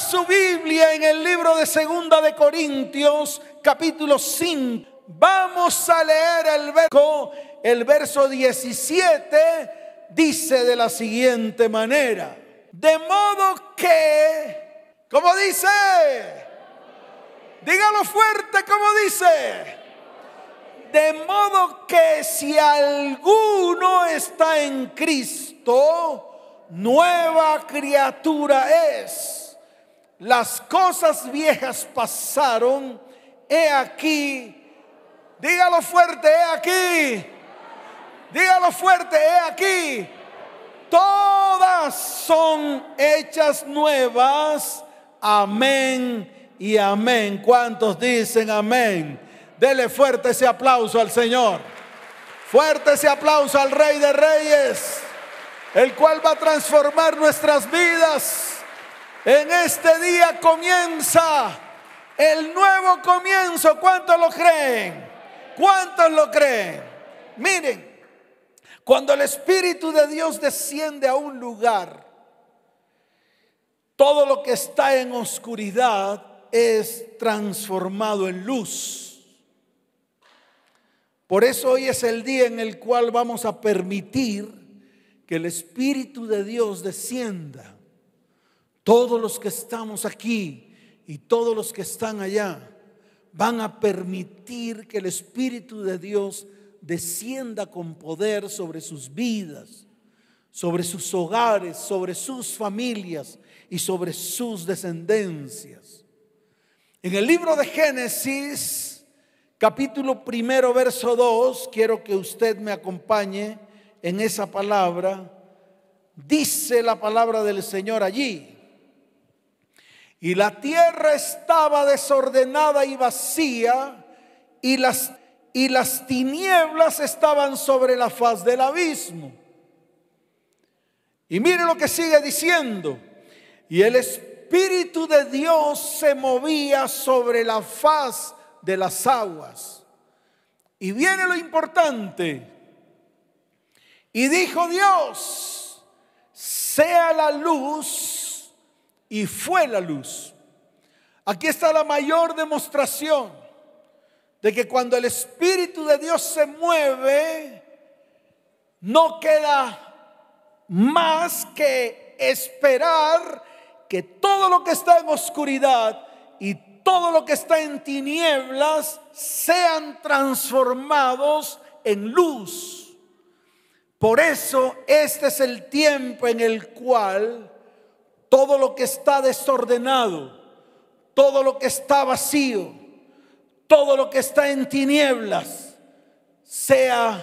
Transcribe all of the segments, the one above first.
su Biblia en el libro de Segunda de Corintios, capítulo 5. Vamos a leer el verso, el verso 17, dice de la siguiente manera. De modo que, como dice, dígalo fuerte como dice. De modo que si alguno está en Cristo, nueva criatura es. Las cosas viejas pasaron, he aquí, dígalo fuerte, he aquí, dígalo fuerte, he aquí, todas son hechas nuevas, amén y amén. ¿Cuántos dicen amén? Dele fuerte ese aplauso al Señor. Fuerte ese aplauso al Rey de Reyes, el cual va a transformar nuestras vidas. En este día comienza el nuevo comienzo. ¿Cuántos lo creen? ¿Cuántos lo creen? Miren, cuando el Espíritu de Dios desciende a un lugar, todo lo que está en oscuridad es transformado en luz. Por eso hoy es el día en el cual vamos a permitir que el Espíritu de Dios descienda. Todos los que estamos aquí y todos los que están allá van a permitir que el Espíritu de Dios descienda con poder sobre sus vidas, sobre sus hogares, sobre sus familias y sobre sus descendencias. En el libro de Génesis capítulo primero, verso 2, quiero que usted me acompañe en esa palabra. Dice la palabra del Señor allí. Y la tierra estaba desordenada y vacía, y las, y las tinieblas estaban sobre la faz del abismo. Y mire lo que sigue diciendo. Y el Espíritu de Dios se movía sobre la faz de las aguas. Y viene lo importante. Y dijo Dios, sea la luz, y fue la luz. Aquí está la mayor demostración de que cuando el Espíritu de Dios se mueve, no queda más que esperar que todo lo que está en oscuridad y todo lo que está en tinieblas sean transformados en luz. Por eso este es el tiempo en el cual todo lo que está desordenado, todo lo que está vacío, todo lo que está en tinieblas, sea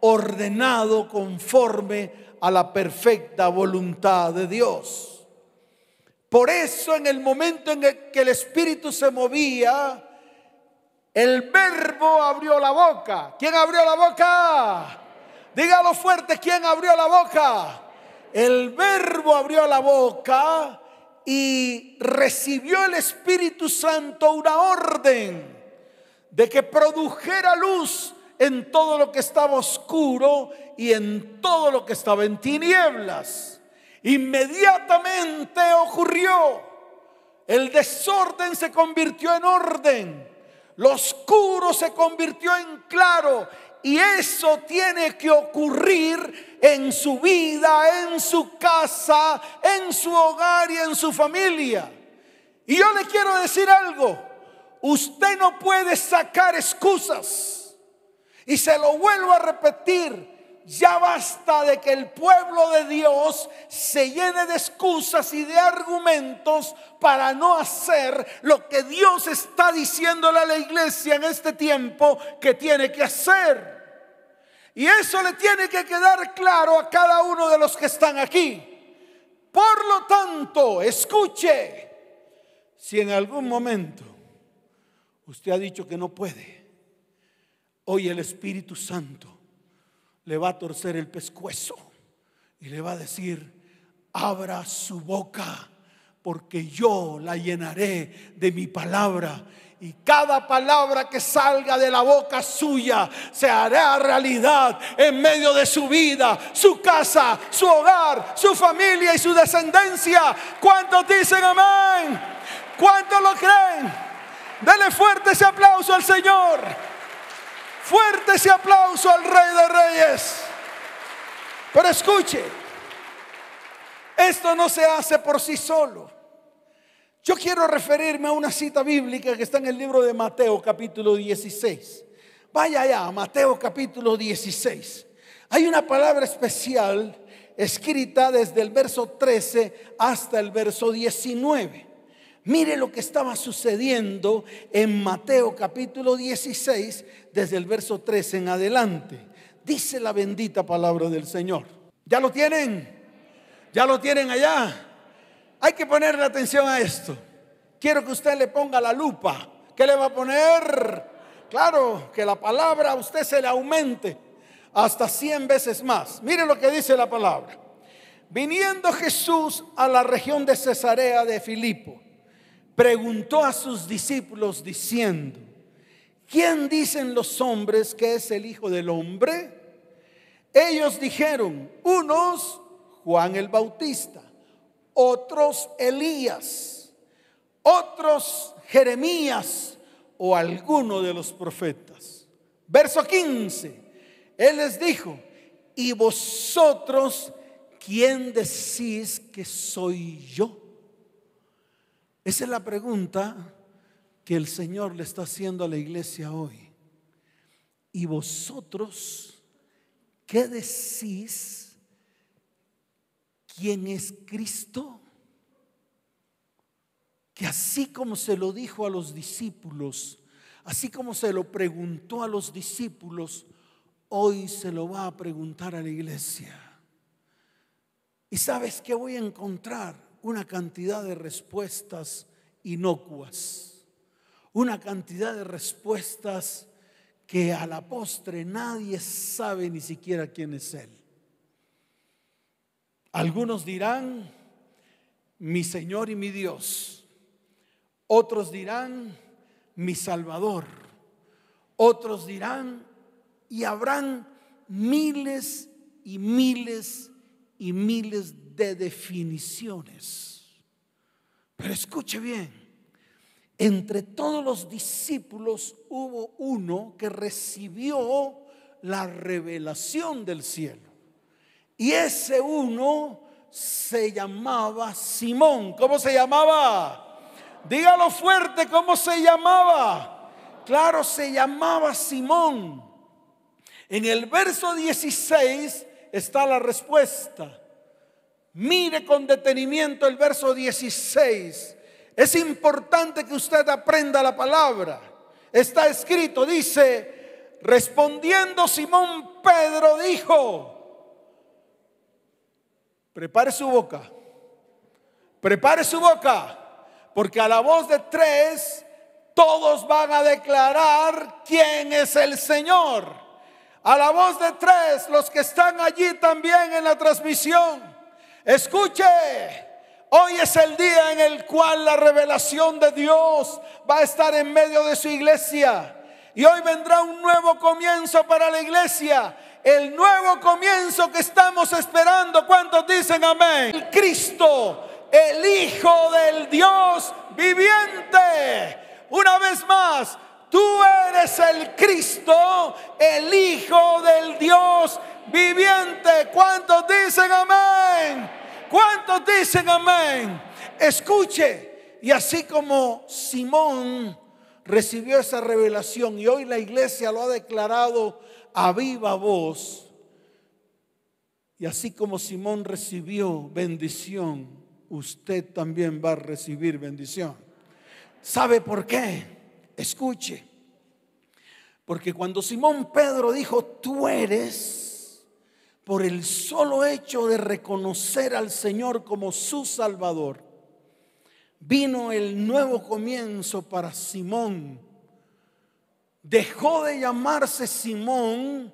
ordenado conforme a la perfecta voluntad de Dios. Por eso en el momento en que el Espíritu se movía, el verbo abrió la boca. ¿Quién abrió la boca? Dígalo fuerte, ¿quién abrió la boca? El verbo abrió la boca y recibió el Espíritu Santo una orden de que produjera luz en todo lo que estaba oscuro y en todo lo que estaba en tinieblas. Inmediatamente ocurrió. El desorden se convirtió en orden. Lo oscuro se convirtió en claro. Y eso tiene que ocurrir en su vida, en su casa, en su hogar y en su familia. Y yo le quiero decir algo. Usted no puede sacar excusas. Y se lo vuelvo a repetir ya basta de que el pueblo de Dios se llene de excusas y de argumentos para no hacer lo que Dios está diciéndole a la iglesia en este tiempo que tiene que hacer. Y eso le tiene que quedar claro a cada uno de los que están aquí. Por lo tanto, escuche, si en algún momento usted ha dicho que no puede, hoy el Espíritu Santo le va a torcer el pescuezo y le va a decir, abra su boca porque yo la llenaré de mi palabra. Y cada palabra que salga de la boca suya se hará realidad en medio de su vida, su casa, su hogar, su familia y su descendencia. ¿Cuántos dicen amén? ¿Cuántos lo creen? Dele fuerte ese aplauso al Señor. Fuerte ese aplauso al Rey de Reyes. Pero escuche, esto no se hace por sí solo. Yo quiero referirme a una cita bíblica que está en el libro de Mateo capítulo 16. Vaya allá, Mateo capítulo 16. Hay una palabra especial escrita desde el verso 13 hasta el verso 19. Mire lo que estaba sucediendo en Mateo capítulo 16 desde el verso 13 en adelante. Dice la bendita palabra del Señor. ¿Ya lo tienen? ¿Ya lo tienen allá? Hay que ponerle atención a esto. Quiero que usted le ponga la lupa. ¿Qué le va a poner? Claro, que la palabra a usted se le aumente hasta 100 veces más. Mire lo que dice la palabra. Viniendo Jesús a la región de Cesarea de Filipo, preguntó a sus discípulos diciendo, ¿quién dicen los hombres que es el Hijo del Hombre? Ellos dijeron, unos Juan el Bautista otros Elías, otros Jeremías o alguno de los profetas. Verso 15, Él les dijo, ¿y vosotros quién decís que soy yo? Esa es la pregunta que el Señor le está haciendo a la iglesia hoy. ¿Y vosotros qué decís quién es Cristo? Que así como se lo dijo a los discípulos, así como se lo preguntó a los discípulos, hoy se lo va a preguntar a la iglesia. Y sabes que voy a encontrar una cantidad de respuestas inocuas, una cantidad de respuestas que a la postre nadie sabe ni siquiera quién es Él. Algunos dirán, mi Señor y mi Dios. Otros dirán, mi Salvador. Otros dirán, y habrán miles y miles y miles de definiciones. Pero escuche bien, entre todos los discípulos hubo uno que recibió la revelación del cielo. Y ese uno se llamaba Simón. ¿Cómo se llamaba? Dígalo fuerte, ¿cómo se llamaba? Claro, se llamaba Simón. En el verso 16 está la respuesta. Mire con detenimiento el verso 16. Es importante que usted aprenda la palabra. Está escrito, dice, respondiendo Simón Pedro dijo, Prepare su boca. Prepare su boca. Porque a la voz de tres, todos van a declarar quién es el Señor. A la voz de tres, los que están allí también en la transmisión. Escuche. Hoy es el día en el cual la revelación de Dios va a estar en medio de su iglesia. Y hoy vendrá un nuevo comienzo para la iglesia el nuevo comienzo que estamos esperando. ¿Cuántos dicen amén? El Cristo, el Hijo del Dios viviente. Una vez más, tú eres el Cristo, el Hijo del Dios viviente. ¿Cuántos dicen amén? ¿Cuántos dicen amén? Escuche, y así como Simón recibió esa revelación y hoy la iglesia lo ha declarado a viva voz. Y así como Simón recibió bendición, usted también va a recibir bendición. ¿Sabe por qué? Escuche. Porque cuando Simón Pedro dijo, tú eres, por el solo hecho de reconocer al Señor como su Salvador, vino el nuevo comienzo para Simón dejó de llamarse Simón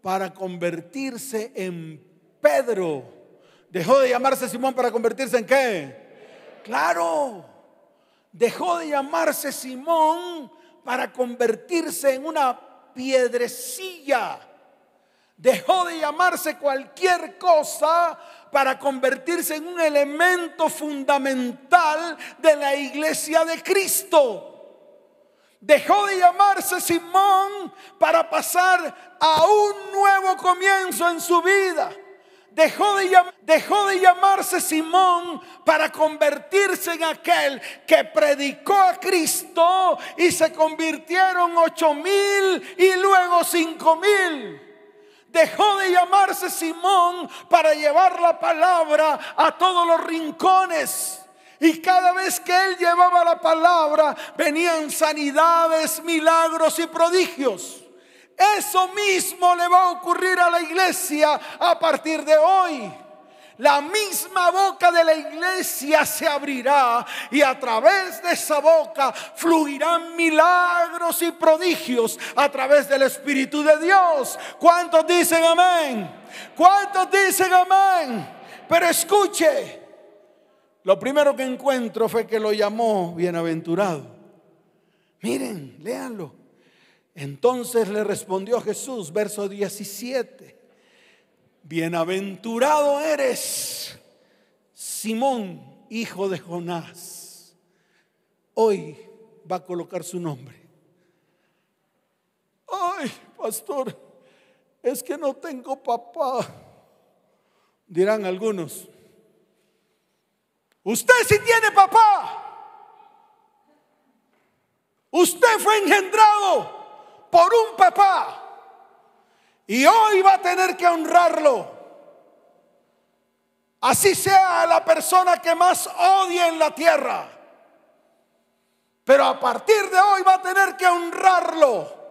para convertirse en Pedro. Dejó de llamarse Simón para convertirse en qué? Claro, dejó de llamarse Simón para convertirse en una piedrecilla. Dejó de llamarse cualquier cosa para convertirse en un elemento fundamental de la iglesia de Cristo. Dejó de llamarse Simón para pasar a un nuevo comienzo en su vida. Dejó de, dejó de, llamarse Simón para convertirse en aquel que predicó a Cristo y se convirtieron ocho mil y luego cinco mil. Dejó de llamarse Simón para llevar la palabra a todos los rincones. Y cada vez que él llevaba la palabra, venían sanidades, milagros y prodigios. Eso mismo le va a ocurrir a la iglesia a partir de hoy. La misma boca de la iglesia se abrirá y a través de esa boca fluirán milagros y prodigios a través del Espíritu de Dios. ¿Cuántos dicen amén? ¿Cuántos dicen amén? Pero escuche, lo primero que encuentro fue que lo llamó bienaventurado. Miren, léanlo. Entonces le respondió Jesús, verso 17, bienaventurado eres, Simón, hijo de Jonás. Hoy va a colocar su nombre. Ay, pastor, es que no tengo papá. Dirán algunos, Usted sí tiene papá. Usted fue engendrado por un papá. Y hoy va a tener que honrarlo. Así sea la persona que más odie en la tierra. Pero a partir de hoy va a tener que honrarlo.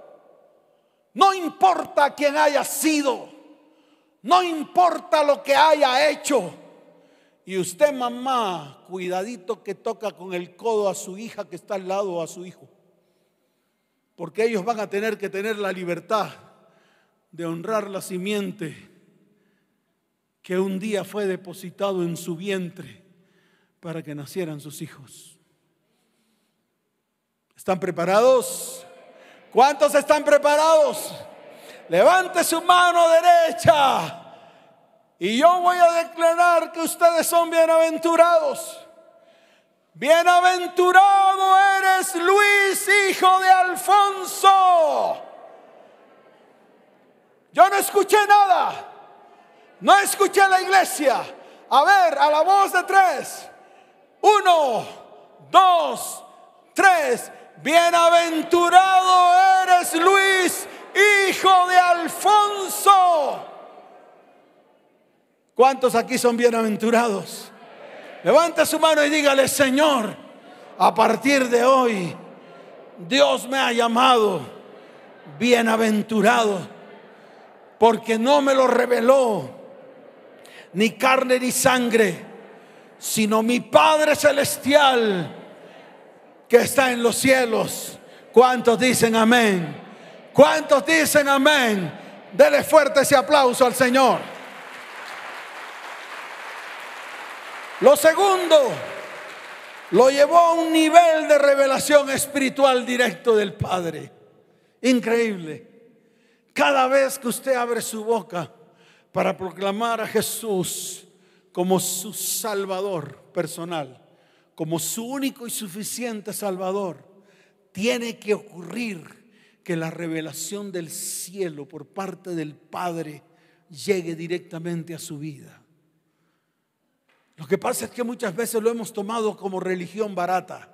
No importa quién haya sido. No importa lo que haya hecho. Y usted, mamá, cuidadito que toca con el codo a su hija que está al lado o a su hijo. Porque ellos van a tener que tener la libertad de honrar la simiente que un día fue depositado en su vientre para que nacieran sus hijos. ¿Están preparados? ¿Cuántos están preparados? Levante su mano derecha y yo voy a declarar que ustedes son bienaventurados. Bienaventurado eres Luis, hijo de Alfonso. Yo no escuché nada. No escuché la iglesia. A ver, a la voz de tres. Uno, dos, tres. Bienaventurado eres Luis, hijo de Alfonso. ¿Cuántos aquí son bienaventurados? Levanta su mano y dígale, Señor, a partir de hoy, Dios me ha llamado bienaventurado, porque no me lo reveló ni carne ni sangre, sino mi Padre Celestial que está en los cielos. ¿Cuántos dicen amén? ¿Cuántos dicen amén? Dele fuerte ese aplauso al Señor. Lo segundo, lo llevó a un nivel de revelación espiritual directo del Padre. Increíble. Cada vez que usted abre su boca para proclamar a Jesús como su Salvador personal, como su único y suficiente Salvador, tiene que ocurrir que la revelación del cielo por parte del Padre llegue directamente a su vida. Lo que pasa es que muchas veces lo hemos tomado como religión barata,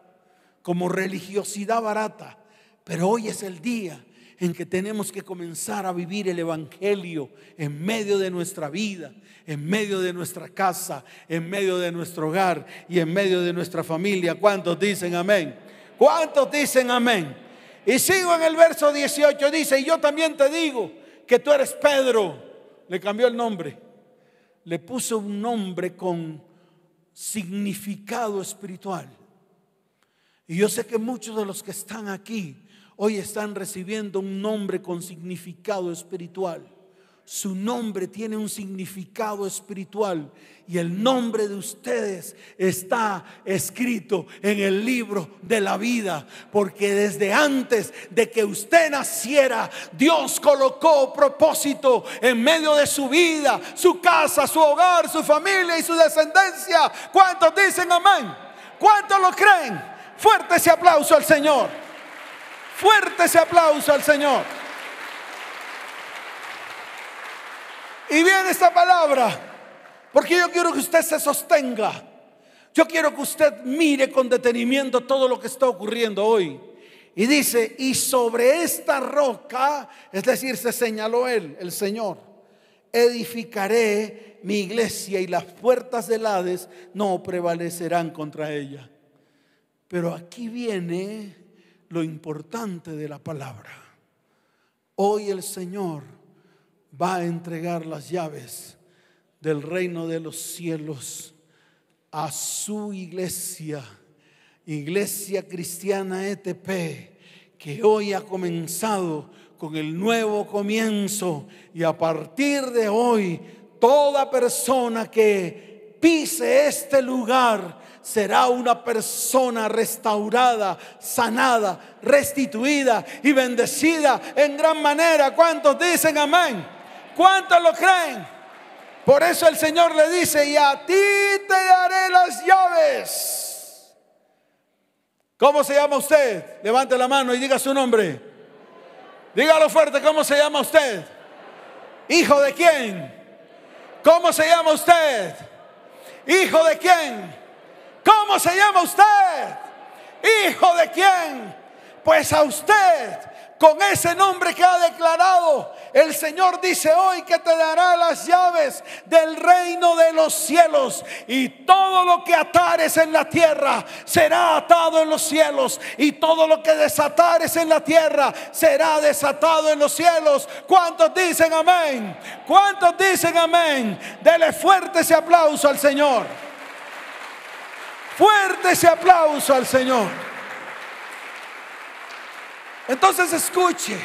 como religiosidad barata, pero hoy es el día en que tenemos que comenzar a vivir el Evangelio en medio de nuestra vida, en medio de nuestra casa, en medio de nuestro hogar y en medio de nuestra familia. ¿Cuántos dicen amén? ¿Cuántos dicen amén? Y sigo en el verso 18, dice, y yo también te digo que tú eres Pedro. Le cambió el nombre, le puso un nombre con significado espiritual. Y yo sé que muchos de los que están aquí hoy están recibiendo un nombre con significado espiritual. su nombre tiene un significado espiritual y el nombre de ustedes está escrito en el libro de la vida, porque desde antes de que usted naciera, Dios colocó propósito en medio de su vida, su casa, su hogar, su familia y su descendencia. ¿Cuántos dicen amén? ¿Cuántos lo creen? Fuerte ese aplauso al Señor. Fuerte ese aplauso al Señor. Y viene esta palabra, porque yo quiero que usted se sostenga. Yo quiero que usted mire con detenimiento todo lo que está ocurriendo hoy. Y dice, y sobre esta roca, es decir, se señaló él, el Señor, edificaré mi iglesia y las puertas del Hades no prevalecerán contra ella. Pero aquí viene lo importante de la palabra. Hoy el Señor va a entregar las llaves del reino de los cielos a su iglesia, Iglesia Cristiana ETP, que hoy ha comenzado con el nuevo comienzo y a partir de hoy toda persona que pise este lugar será una persona restaurada, sanada, restituida y bendecida en gran manera. ¿Cuántos dicen amén? ¿Cuántos lo creen? Por eso el Señor le dice, y a ti te daré las llaves. ¿Cómo se llama usted? Levante la mano y diga su nombre. Dígalo fuerte, ¿cómo se llama usted? ¿Hijo de quién? ¿Cómo se llama usted? ¿Hijo de quién? ¿Cómo se llama usted? ¿Hijo de quién? Pues a usted con ese nombre que ha declarado. El Señor dice hoy que te dará las llaves del reino de los cielos y todo lo que atares en la tierra será atado en los cielos y todo lo que desatares en la tierra será desatado en los cielos. ¿Cuántos dicen amén? ¿Cuántos dicen amén? Dele fuerte ese aplauso al Señor. Fuerte ese aplauso al Señor. Entonces escuche,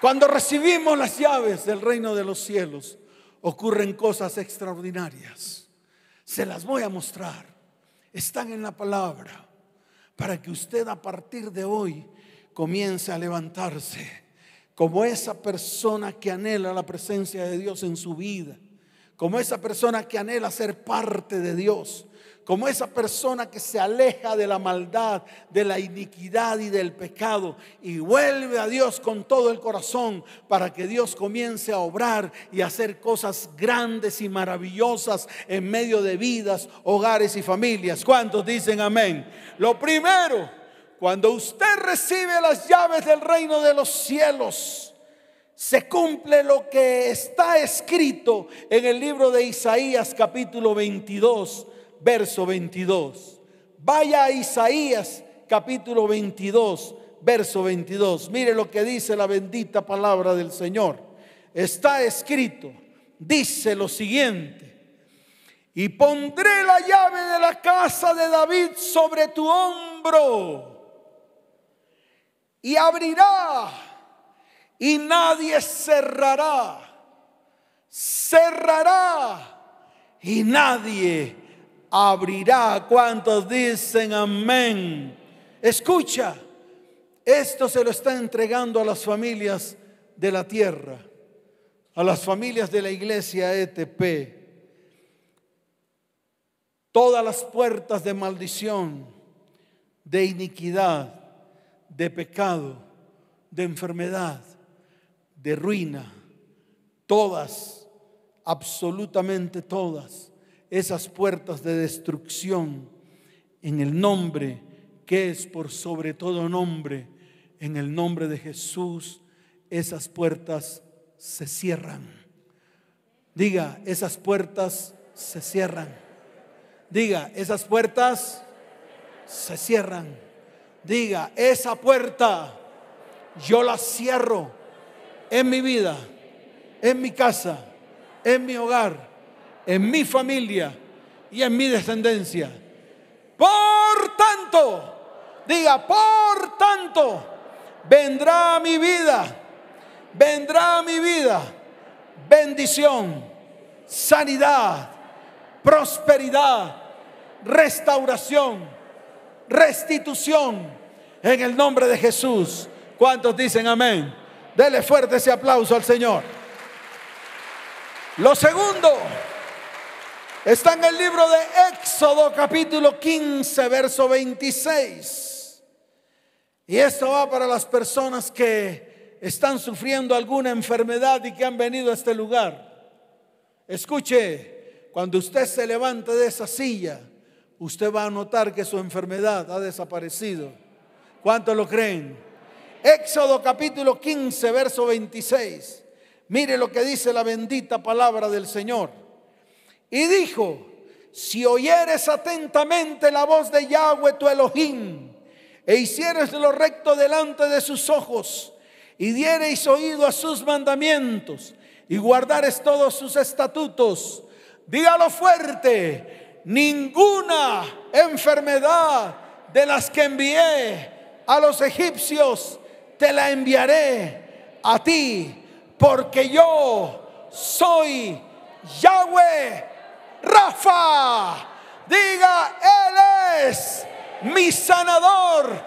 cuando recibimos las llaves del reino de los cielos, ocurren cosas extraordinarias. Se las voy a mostrar. Están en la palabra para que usted a partir de hoy comience a levantarse como esa persona que anhela la presencia de Dios en su vida, como esa persona que anhela ser parte de Dios, como esa persona que se aleja de la maldad, de la iniquidad y del pecado y vuelve a Dios con todo el corazón para que Dios comience a obrar y hacer cosas grandes y maravillosas en medio de vidas, hogares y familias. ¿Cuántos dicen amén? Lo primero, cuando usted recibe las llaves del reino de los cielos, se cumple lo que está escrito en el libro de Isaías capítulo 22 verso 22. Vaya a Isaías capítulo 22, verso 22. Mire lo que dice la bendita palabra del Señor. Está escrito, dice lo siguiente. Y pondré la llave de la casa de David sobre tu hombro. Y abrirá y nadie cerrará. Cerrará y nadie abrirá. ¿Cuántos dicen amén? Escucha, esto se lo está entregando a las familias de la tierra, a las familias de la iglesia ETP. Todas las puertas de maldición, de iniquidad, de pecado, de enfermedad, de ruina, todas, absolutamente todas esas puertas de destrucción en el nombre que es por sobre todo nombre, en el nombre de Jesús, esas puertas se cierran. Diga, esas puertas se cierran. Diga, esas puertas se cierran. Diga, esa puerta yo la cierro en mi vida, en mi casa, en mi hogar en mi familia y en mi descendencia. Por tanto, diga, por tanto, vendrá mi vida, vendrá mi vida, bendición, sanidad, prosperidad, restauración, restitución en el nombre de Jesús. ¿Cuántos dicen amén? Dele fuerte ese aplauso al Señor. Lo segundo está en el libro de Éxodo capítulo 15, verso 26. Y esto va para las personas que están sufriendo alguna enfermedad y que han venido a este lugar. Escuche, cuando usted se levante de esa silla, usted va a notar que su enfermedad ha desaparecido. ¿Cuántos lo creen? Éxodo capítulo 15, verso 26. Mire lo que dice la bendita palabra del Señor. Y dijo, si oyeres atentamente la voz de Yahweh tu Elohim, e hicieres lo recto delante de sus ojos, y diereis oído a sus mandamientos, y guardares todos sus estatutos, dígalo fuerte, ninguna enfermedad de las que envié a los egipcios, te la enviaré a ti porque yo soy Yahweh Rafa. Diga, Él es mi sanador,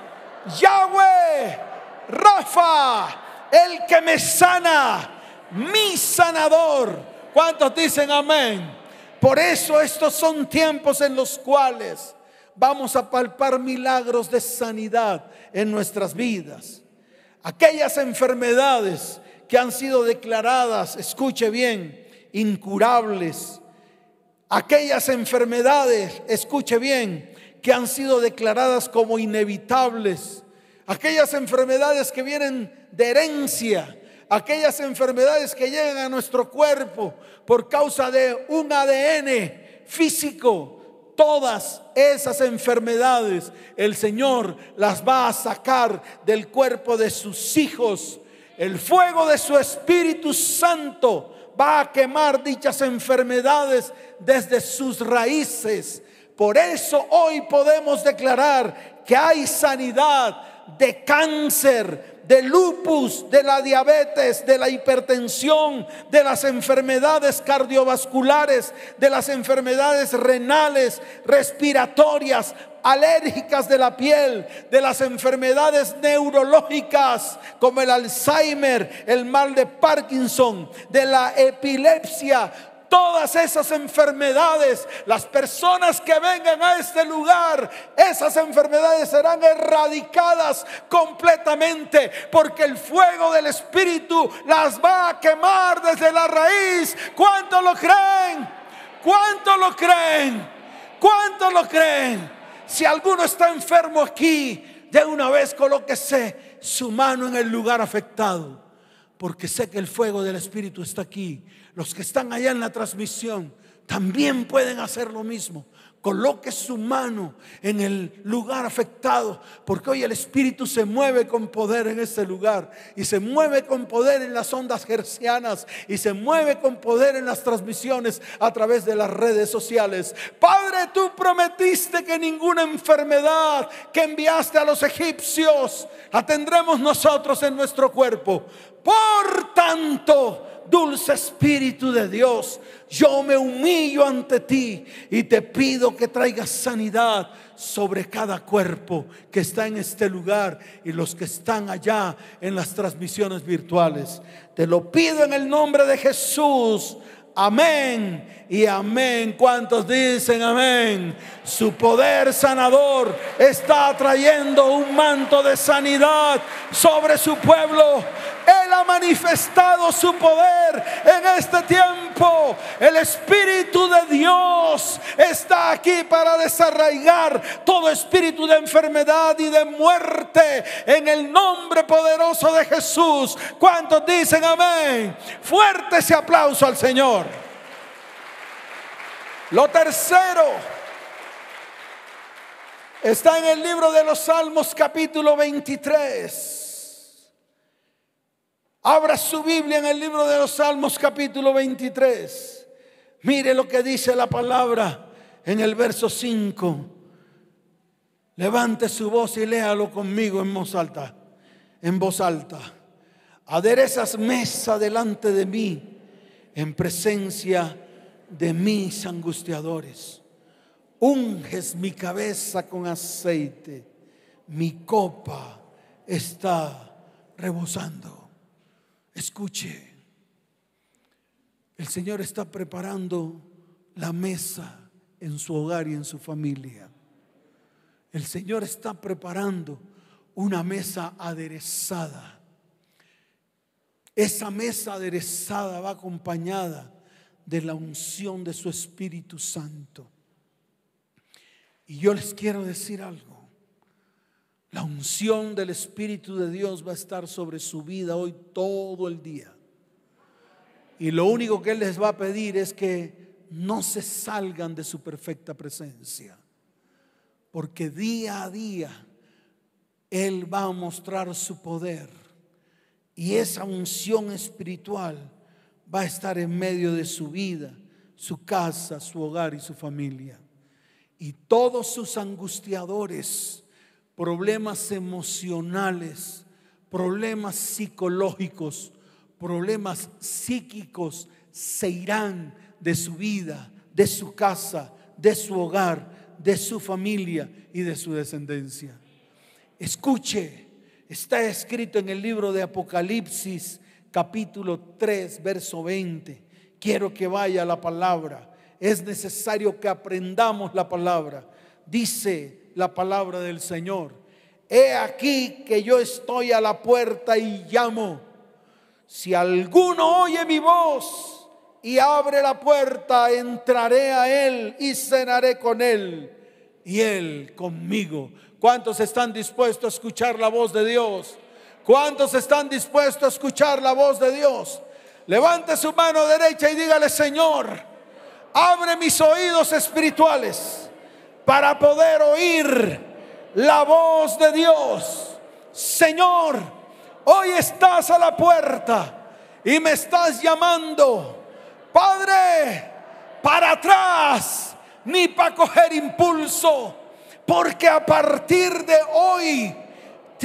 Yahweh Rafa, el que me sana, mi sanador. ¿Cuántos dicen amén? Por eso estos son tiempos en los cuales vamos a palpar milagros de sanidad en nuestras vidas. Aquellas enfermedades que han sido declaradas, escuche bien, incurables. Aquellas enfermedades, escuche bien, que han sido declaradas como inevitables. Aquellas enfermedades que vienen de herencia, aquellas enfermedades que llegan a nuestro cuerpo por causa de un ADN físico, todas esas enfermedades el Señor las va a sacar del cuerpo de sus hijos el fuego de su Espíritu Santo va a quemar dichas enfermedades desde sus raíces. Por eso hoy podemos declarar que hay sanidad de cáncer, de lupus, de la diabetes, de la hipertensión, de las enfermedades cardiovasculares, de las enfermedades renales, respiratorias, alérgicas de la piel, de las enfermedades neurológicas como el Alzheimer, el mal de Parkinson, de la epilepsia, todas esas enfermedades, las personas que vengan a este lugar, esas enfermedades serán erradicadas completamente, porque el fuego del Espíritu las va a quemar desde la raíz. ¿Cuánto lo creen? ¿Cuánto lo creen? ¿Cuánto lo creen? Si alguno está enfermo aquí, de una vez colóquese su mano en el lugar afectado, porque sé que el fuego del Espíritu está aquí. Los que están allá en la transmisión también pueden hacer lo mismo coloque su mano en el lugar afectado, porque hoy el Espíritu se mueve con poder en este lugar y se mueve con poder en las ondas gercianas y se mueve con poder en las transmisiones a través de las redes sociales. Padre, tú prometiste que ninguna enfermedad que enviaste a los egipcios la tendremos nosotros en nuestro cuerpo. Por tanto, dulce Espíritu de Dios, yo me humillo ante ti y te pido que traigas sanidad sobre cada cuerpo que está en este lugar y los que están allá en las transmisiones virtuales. Te lo pido en el nombre de Jesús. Amén y amén. ¿Cuántos dicen amén? Su poder sanador está trayendo un manto de sanidad sobre su pueblo. Él ha manifestado su poder en este tiempo. El Espíritu de Dios está aquí para desarraigar todo espíritu de enfermedad y de muerte en el nombre poderoso de Jesús. ¿Cuántos dicen amén? Fuerte ese aplauso al Señor. Lo tercero está en el libro de los Salmos capítulo 23. Abra su Biblia en el libro de los Salmos capítulo 23. Mire lo que dice la palabra en el verso 5. Levante su voz y léalo conmigo en voz alta. En voz alta. Aderezas mesa delante de mí en presencia de mis angustiadores. Unges mi cabeza con aceite, mi copa está rebosando. Escuche, el Señor está preparando la mesa en su hogar y en su familia. El Señor está preparando una mesa aderezada. Esa mesa aderezada va acompañada de la unción de su Espíritu Santo. Y yo les quiero decir algo. La unción del Espíritu de Dios va a estar sobre su vida hoy todo el día. Y lo único que Él les va a pedir es que no se salgan de su perfecta presencia. Porque día a día Él va a mostrar su poder. Y esa unción espiritual va a estar en medio de su vida, su casa, su hogar y su familia. Y todos sus angustiadores, problemas emocionales, problemas psicológicos, problemas psíquicos se irán de su vida, de su casa, de su hogar, de su familia y de su descendencia. Escuche, está escrito en el libro de Apocalipsis capítulo 3, verso 20. Quiero que vaya la palabra. Es necesario que aprendamos la palabra. Dice la palabra del Señor. He aquí que yo estoy a la puerta y llamo. Si alguno oye mi voz y abre la puerta, entraré a él y cenaré con él y él conmigo. ¿Cuántos están dispuestos a escuchar la voz de Dios? ¿Cuántos están dispuestos a escuchar la voz de Dios? Levante su mano derecha y dígale, Señor, abre mis oídos espirituales para poder oír la voz de Dios. Señor, hoy estás a la puerta y me estás llamando, Padre, para atrás, ni para coger impulso, porque a partir de hoy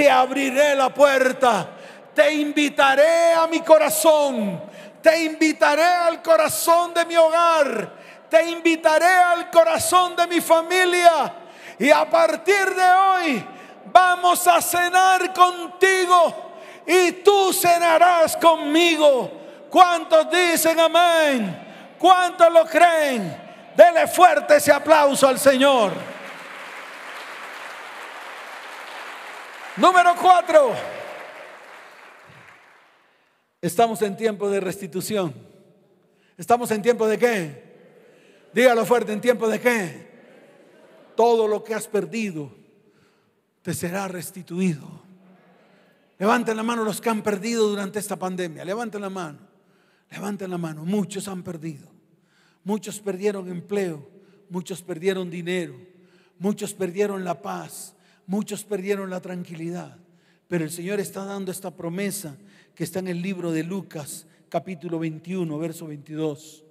te abriré la puerta, te invitaré a mi corazón, te invitaré al corazón de mi hogar, te invitaré al corazón de mi familia y a partir de hoy vamos a cenar contigo y tú cenarás conmigo. ¿Cuántos dicen amén? ¿Cuántos lo creen? Dele fuerte ese aplauso al Señor. Número cuatro. Estamos en tiempo de restitución. ¿Estamos en tiempo de qué? Dígalo fuerte, ¿en tiempo de qué? Todo lo que has perdido te será restituido. Levanten la mano los que han perdido durante esta pandemia. Levanten la mano. Levanten la mano. Muchos han perdido. Muchos perdieron empleo. Muchos perdieron dinero. Muchos perdieron la paz. Muchos perdieron la tranquilidad. Pero el Señor está dando esta promesa que está en el libro de Lucas, capítulo 21, verso 22.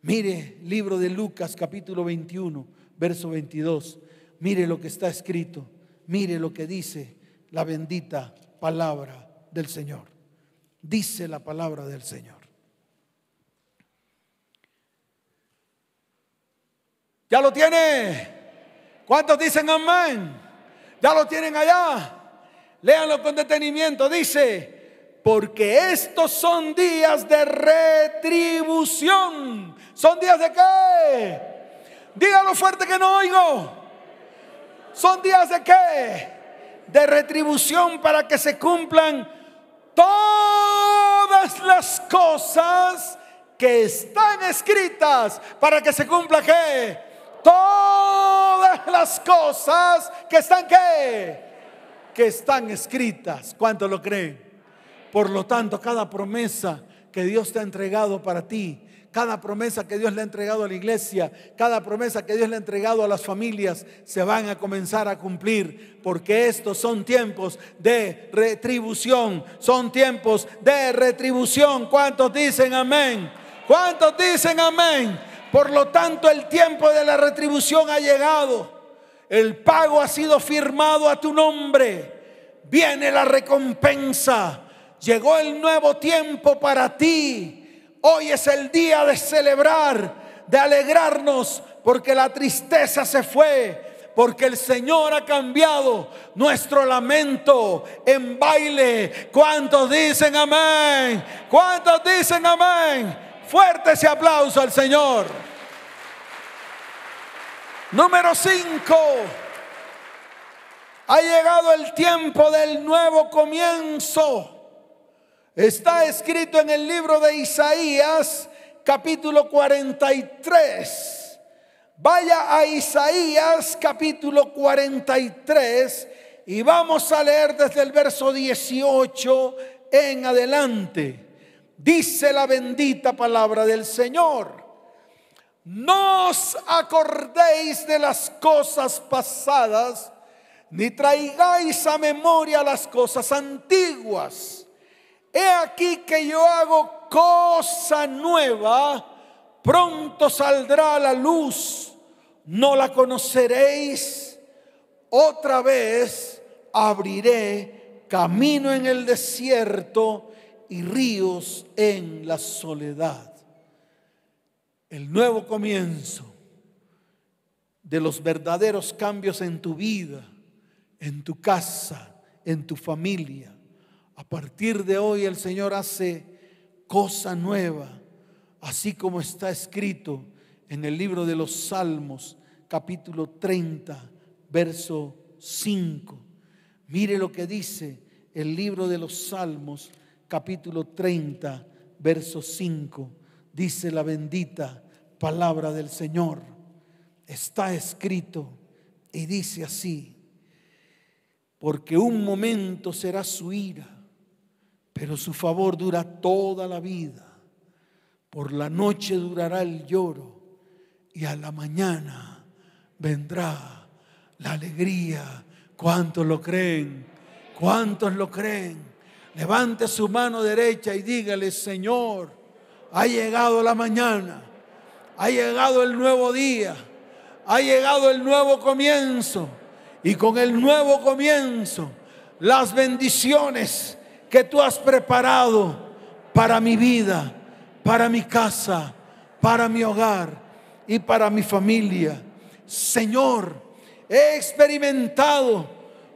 Mire, libro de Lucas, capítulo 21, verso 22. Mire lo que está escrito. Mire lo que dice la bendita palabra del Señor. Dice la palabra del Señor. ¿Ya lo tiene? ¿Cuántos dicen amén? ¿Ya lo tienen allá? Léanlo con detenimiento. Dice, porque estos son días de retribución. ¿Son días de qué? Dígalo fuerte que no oigo. ¿Son días de qué? De retribución para que se cumplan todas las cosas que están escritas. Para que se cumpla qué? Todas las cosas que están que que están escritas. ¿Cuánto lo creen? Por lo tanto, cada promesa que Dios te ha entregado para ti, cada promesa que Dios le ha entregado a la iglesia, cada promesa que Dios le ha entregado a las familias, se van a comenzar a cumplir, porque estos son tiempos de retribución, son tiempos de retribución. ¿Cuántos dicen amén? ¿Cuántos dicen amén? Por lo tanto, el tiempo de la retribución ha llegado. El pago ha sido firmado a tu nombre. Viene la recompensa. Llegó el nuevo tiempo para ti. Hoy es el día de celebrar, de alegrarnos, porque la tristeza se fue, porque el Señor ha cambiado nuestro lamento en baile. ¿Cuántos dicen amén? ¿Cuántos dicen amén? Fuerte ese aplauso al Señor. Número 5. Ha llegado el tiempo del nuevo comienzo. Está escrito en el libro de Isaías capítulo 43. Vaya a Isaías capítulo 43 y vamos a leer desde el verso 18 en adelante. Dice la bendita palabra del Señor. No os acordéis de las cosas pasadas, ni traigáis a memoria las cosas antiguas He aquí que yo hago cosa nueva, pronto saldrá la luz, no la conoceréis. Otra vez abriré camino en el desierto y ríos en la soledad. El nuevo comienzo de los verdaderos cambios en tu vida, en tu casa, en tu familia a partir de hoy el Señor hace cosa nueva, así como está escrito en el libro de los Salmos, capítulo 30, verso 5. Mire lo que dice el libro de los Salmos, capítulo 30, verso 5. Dice la bendita palabra del Señor. Está escrito y dice así, porque un momento será su ira pero su favor dura toda la vida. Por la noche durará el lloro y a la mañana vendrá la alegría. ¿Cuántos lo creen? ¿Cuántos lo creen? Levante su mano derecha y dígale, Señor, ha llegado la mañana, ha llegado el nuevo día, ha llegado el nuevo comienzo. Y con el nuevo comienzo, las bendiciones que tú has preparado para mi vida, para mi casa, para mi hogar y para mi familia. Señor, he experimentado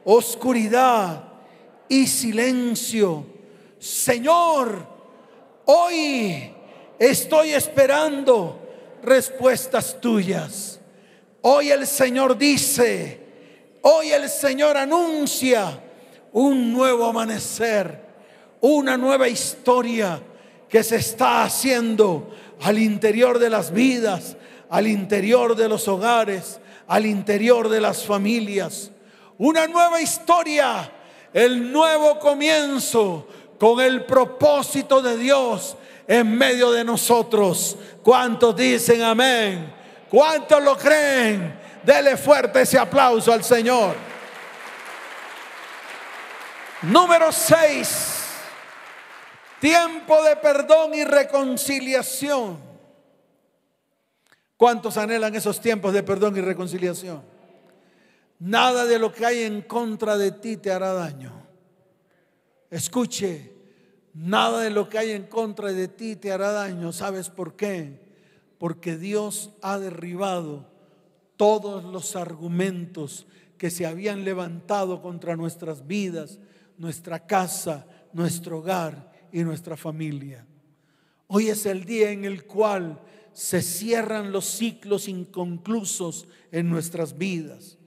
oscuridad y silencio. Señor, hoy estoy esperando respuestas tuyas. Hoy el Señor dice, hoy el Señor anuncia un nuevo amanecer una nueva historia que se está haciendo al interior de las vidas, al interior de los hogares, al interior de las familias. Una nueva historia, el nuevo comienzo con el propósito de Dios en medio de nosotros. ¿Cuántos dicen amén? ¿Cuántos lo creen? Dele fuerte ese aplauso al Señor. Número 6. Tiempo de perdón y reconciliación. ¿Cuántos anhelan esos tiempos de perdón y reconciliación? Nada de lo que hay en contra de ti te hará daño. Escuche, nada de lo que hay en contra de ti te hará daño. ¿Sabes por qué? Porque Dios ha derribado todos los argumentos que se habían levantado contra nuestras vidas, nuestra casa, nuestro hogar y nuestra familia. Hoy es el día en el cual se cierran los ciclos inconclusos en nuestras vidas.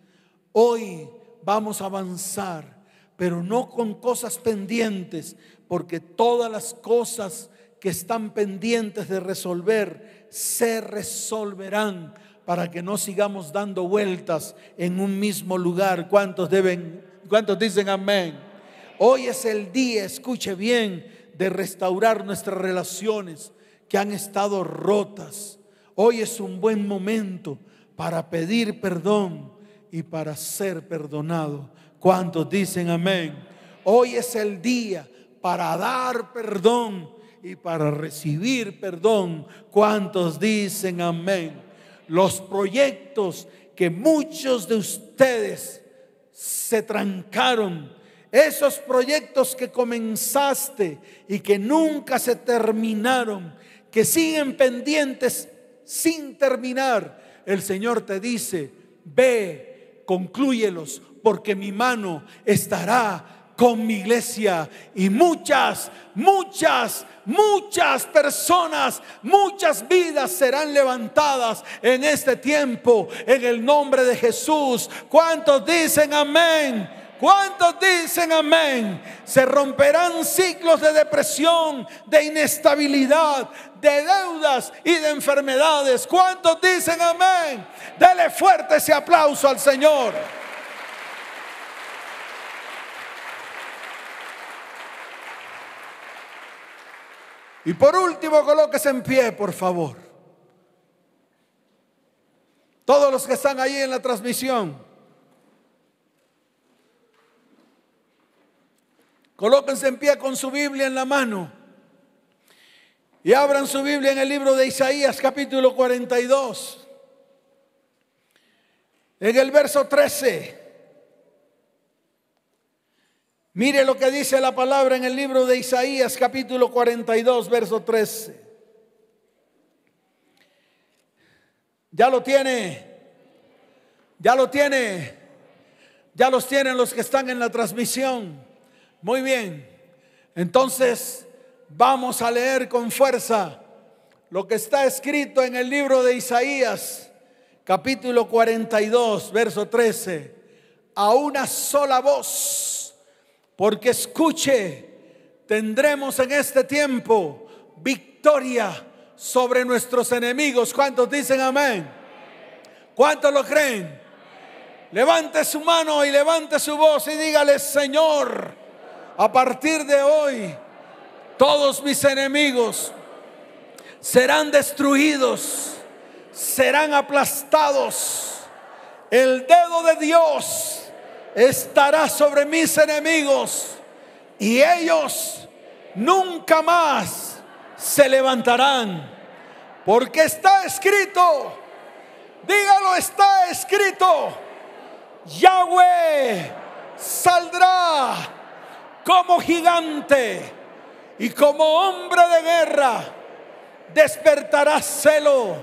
Hoy vamos a avanzar, pero no con cosas pendientes, porque todas las cosas que están pendientes de resolver se resolverán para que no sigamos dando vueltas en un mismo lugar. ¿Cuántos deben, cuántos dicen amén? Hoy es el día, escuche bien, de restaurar nuestras relaciones que han estado rotas. Hoy es un buen momento para pedir perdón y para ser perdonado. ¿Cuántos dicen amén? Hoy es el día para dar perdón y para recibir perdón. ¿Cuántos dicen amén? Los proyectos que muchos de ustedes se trancaron esos proyectos que comenzaste y que nunca se terminaron, que siguen pendientes sin terminar, el Señor te dice, ve, conclúyelos, porque mi mano estará con mi iglesia y muchas, muchas, muchas personas, muchas vidas serán levantadas en este tiempo en el nombre de Jesús. ¿Cuántos dicen amén? ¿Cuántos dicen amén? Se romperán ciclos de depresión, de inestabilidad, de deudas y de enfermedades. ¿Cuántos dicen amén? Dele fuerte ese aplauso al Señor. Y por último, colóquese en pie, por favor. Todos los que están ahí en la transmisión. Colóquense en pie con su Biblia en la mano. Y abran su Biblia en el libro de Isaías capítulo 42. En el verso 13. Mire lo que dice la palabra en el libro de Isaías capítulo 42, verso 13. Ya lo tiene, ya lo tiene, ya los tienen los que están en la transmisión. Muy bien, entonces vamos a leer con fuerza lo que está escrito en el libro de Isaías capítulo 42, verso 13. A una sola voz porque escuche, tendremos en este tiempo victoria sobre nuestros enemigos. ¿Cuántos dicen amén? ¿Cuántos lo creen? Levante su mano y levante su voz y dígale, Señor, a partir de hoy, todos mis enemigos serán destruidos, serán aplastados. El dedo de Dios estará sobre mis enemigos y ellos nunca más se levantarán. Porque está escrito, dígalo, está escrito, Yahweh saldrá como gigante y como hombre de guerra, despertará celo,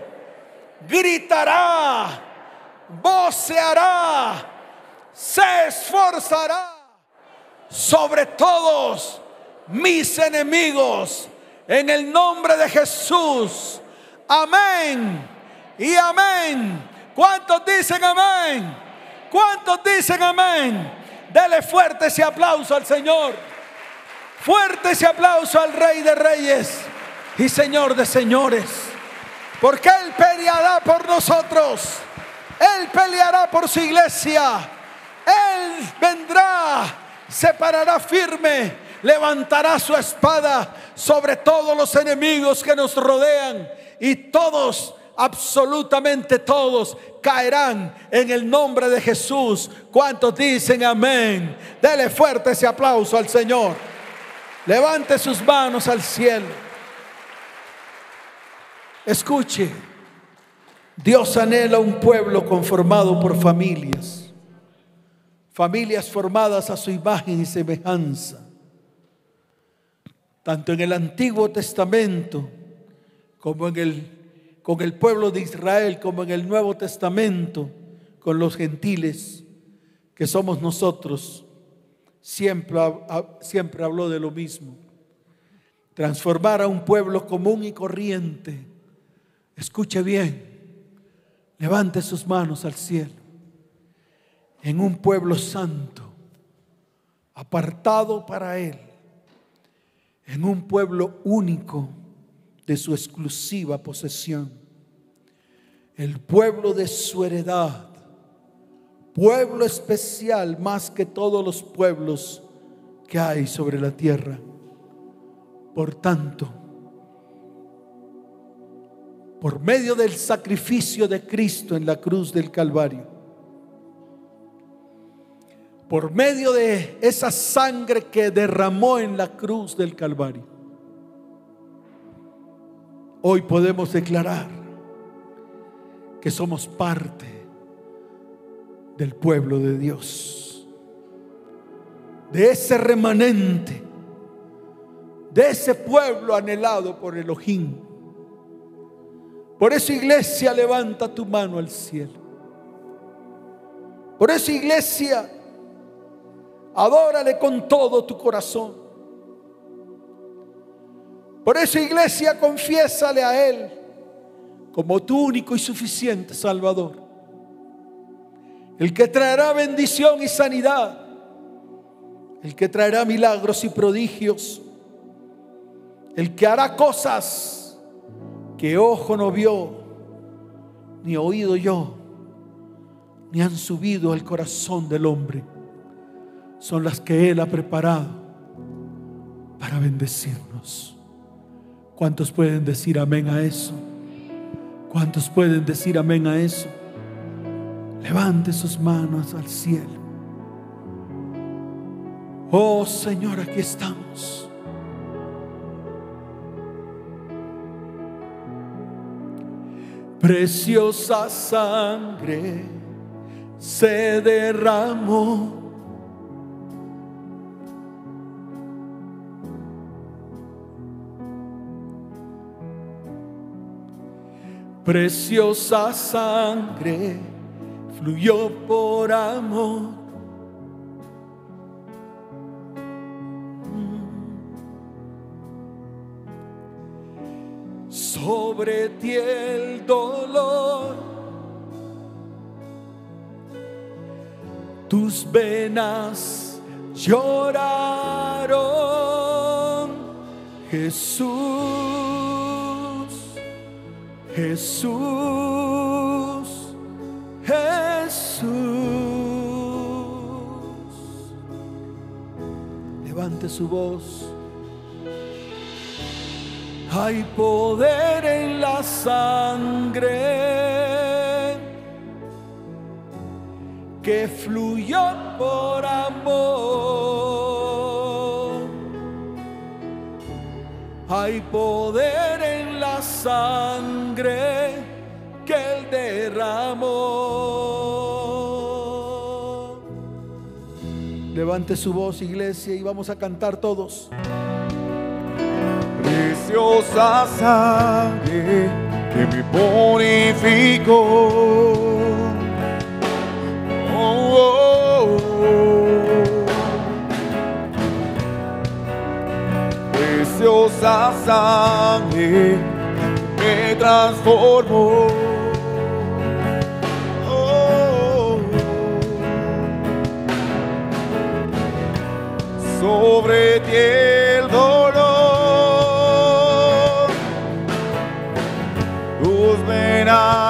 gritará, voceará se esforzará sobre todos mis enemigos en el nombre de Jesús. Amén y amén. ¿Cuántos dicen amén? ¿Cuántos dicen amén? Dele fuerte ese aplauso al Señor. Fuerte ese aplauso al Rey de Reyes y Señor de Señores. Porque Él peleará por nosotros. Él peleará por su iglesia. Él vendrá, se parará firme, levantará su espada sobre todos los enemigos que nos rodean y todos, absolutamente todos, caerán en el nombre de Jesús. ¿Cuántos dicen amén? Dele fuerte ese aplauso al Señor. Levante sus manos al cielo. Escuche, Dios anhela un pueblo conformado por familias familias formadas a su imagen y semejanza. Tanto en el Antiguo Testamento como en el, con el pueblo de Israel, como en el Nuevo Testamento, con los gentiles que somos nosotros, siempre, siempre habló de lo mismo. Transformar a un pueblo común y corriente. Escuche bien, levante sus manos al cielo en un pueblo santo, apartado para Él, en un pueblo único de su exclusiva posesión, el pueblo de su heredad, pueblo especial más que todos los pueblos que hay sobre la tierra. Por tanto, por medio del sacrificio de Cristo en la cruz del Calvario, por medio de esa sangre que derramó en la cruz del Calvario, hoy podemos declarar que somos parte del pueblo de Dios, de ese remanente, de ese pueblo anhelado por Elohim, Por eso iglesia, levanta tu mano al cielo. Por eso iglesia, adórale con todo tu corazón. Por eso iglesia, confiésale a Él como tu único y suficiente Salvador. El que traerá bendición y sanidad. El que traerá milagros y prodigios. El que hará cosas que ojo no vio, ni oído yo, ni han subido al corazón del hombre. Son las que Él ha preparado para bendecirnos. ¿Cuántos pueden decir amén a eso? ¿Cuántos pueden decir amén a eso? Levante sus manos al cielo. Oh Señor, aquí estamos. Preciosa sangre se derramó. Preciosa sangre fluyó por amor. Sobre ti el dolor, tus venas lloraron, Jesús. Jesús, Jesús. Levante su voz. Hay poder en la sangre que fluyó por amor. Hay poder sangre que Él derramó. Levante su voz, iglesia, y vamos a cantar todos. Preciosa sangre que me purificó. Oh, oh, oh. Preciosa sangre me transformó. Sobre ti el dolor, tus venas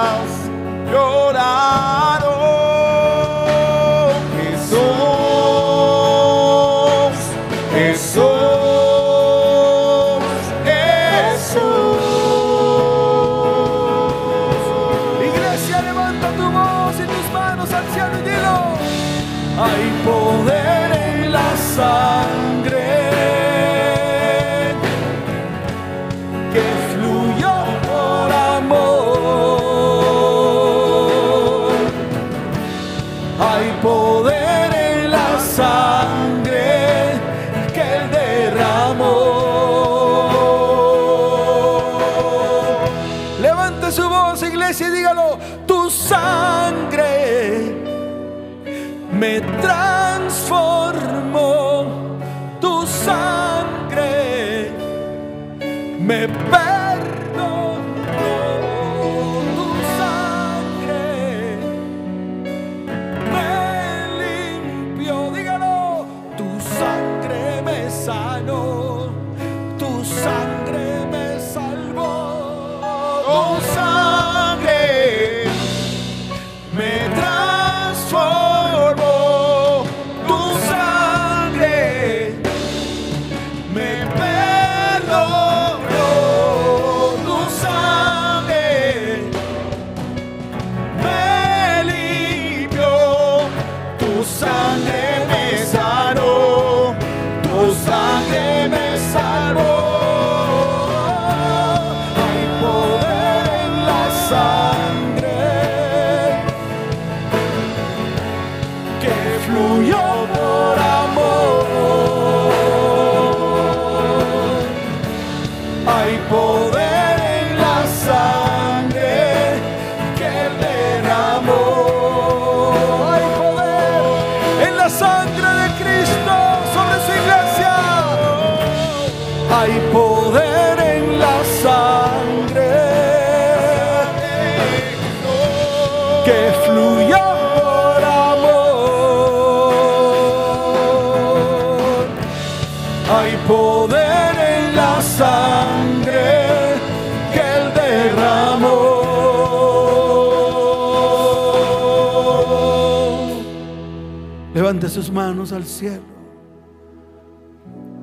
Levante sus manos al cielo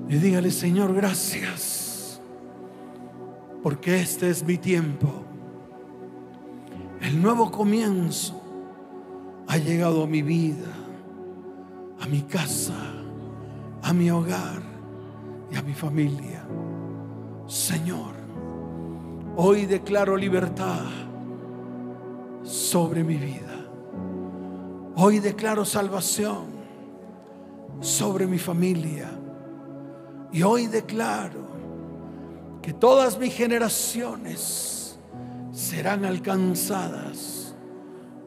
y dígale, Señor, gracias, porque este es mi tiempo. El nuevo comienzo ha llegado a mi vida, a mi casa, a mi hogar y a mi familia. Señor, hoy declaro libertad sobre mi vida. Hoy declaro salvación sobre mi familia. Y hoy declaro que todas mis generaciones serán alcanzadas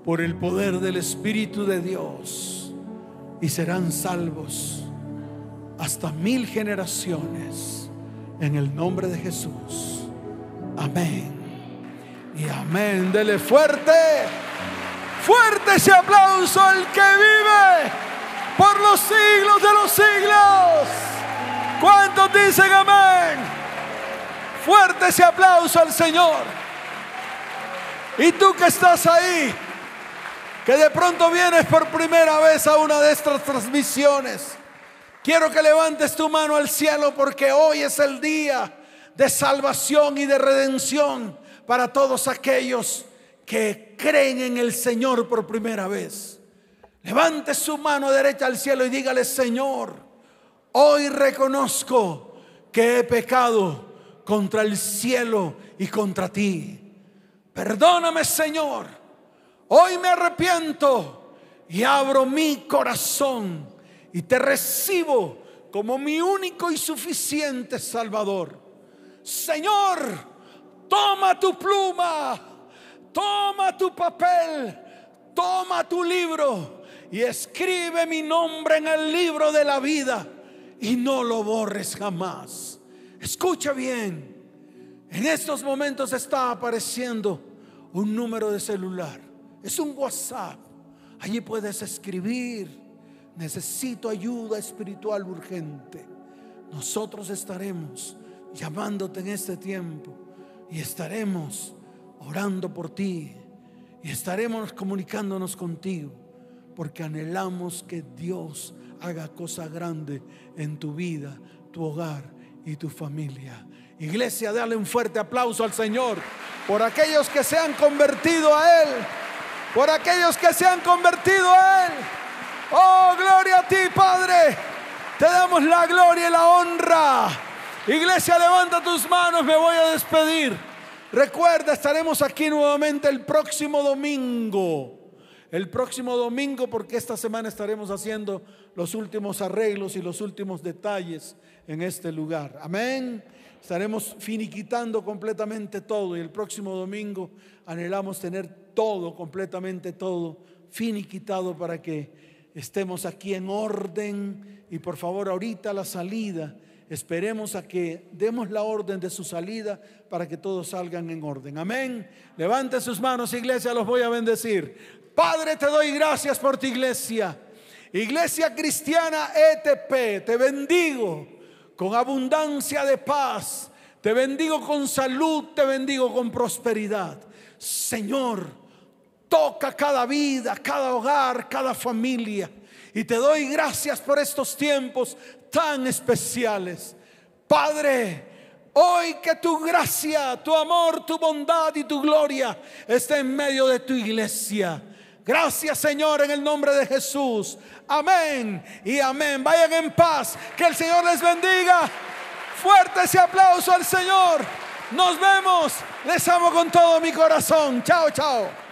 por el poder del Espíritu de Dios y serán salvos hasta mil generaciones en el nombre de Jesús. Amén. Y amén. Dele fuerte, fuerte ese aplauso al que vive por los siglos de los siglos. ¿Cuántos dicen amén? Fuerte ese aplauso al Señor. Y tú que estás ahí, que de pronto vienes por primera vez a una de estas transmisiones, quiero que levantes tu mano al cielo porque hoy es el día de salvación y de redención para todos aquellos que creen en el Señor por primera vez. Levante su mano derecha al cielo y dígale, Señor, hoy reconozco que he pecado contra el cielo y contra ti. Perdóname, Señor. Hoy me arrepiento y abro mi corazón y te recibo como mi único y suficiente Salvador. Señor, toma tu pluma, toma tu papel, toma tu libro y escribe mi nombre en el libro de la vida y no lo borres jamás. Escucha bien, en estos momentos está apareciendo un número de celular, es un WhatsApp, allí puedes escribir, necesito ayuda espiritual urgente. Nosotros estaremos llamándote en este tiempo y estaremos orando por ti y estaremos comunicándonos contigo porque anhelamos que Dios haga cosa grande en tu vida, tu hogar y tu familia. Iglesia, dale un fuerte aplauso al Señor por aquellos que se han convertido a Él, por aquellos que se han convertido a Él. Oh, gloria a ti, Padre. Te damos la gloria y la honra. Iglesia, levanta tus manos, me voy a despedir. Recuerda, estaremos aquí nuevamente el próximo domingo. El próximo domingo, porque esta semana estaremos haciendo los últimos arreglos y los últimos detalles en este lugar. Amén. Estaremos finiquitando completamente todo y el próximo domingo anhelamos tener todo, completamente todo, finiquitado para que estemos aquí en orden y por favor ahorita la salida esperemos a que demos la orden de su salida para que todos salgan en orden. Amén. Levante sus manos, iglesia, los voy a bendecir. Padre, te doy gracias por tu iglesia. Iglesia cristiana ETP, te bendigo con abundancia de paz. Te bendigo con salud, te bendigo con prosperidad. Señor, toca cada vida, cada hogar, cada familia. Y te doy gracias por estos tiempos tan especiales. Padre, hoy que tu gracia, tu amor, tu bondad y tu gloria esté en medio de tu iglesia. Gracias Señor en el nombre de Jesús. Amén y amén. Vayan en paz. Que el Señor les bendiga. Fuerte ese aplauso al Señor. Nos vemos. Les amo con todo mi corazón. Chao, chao.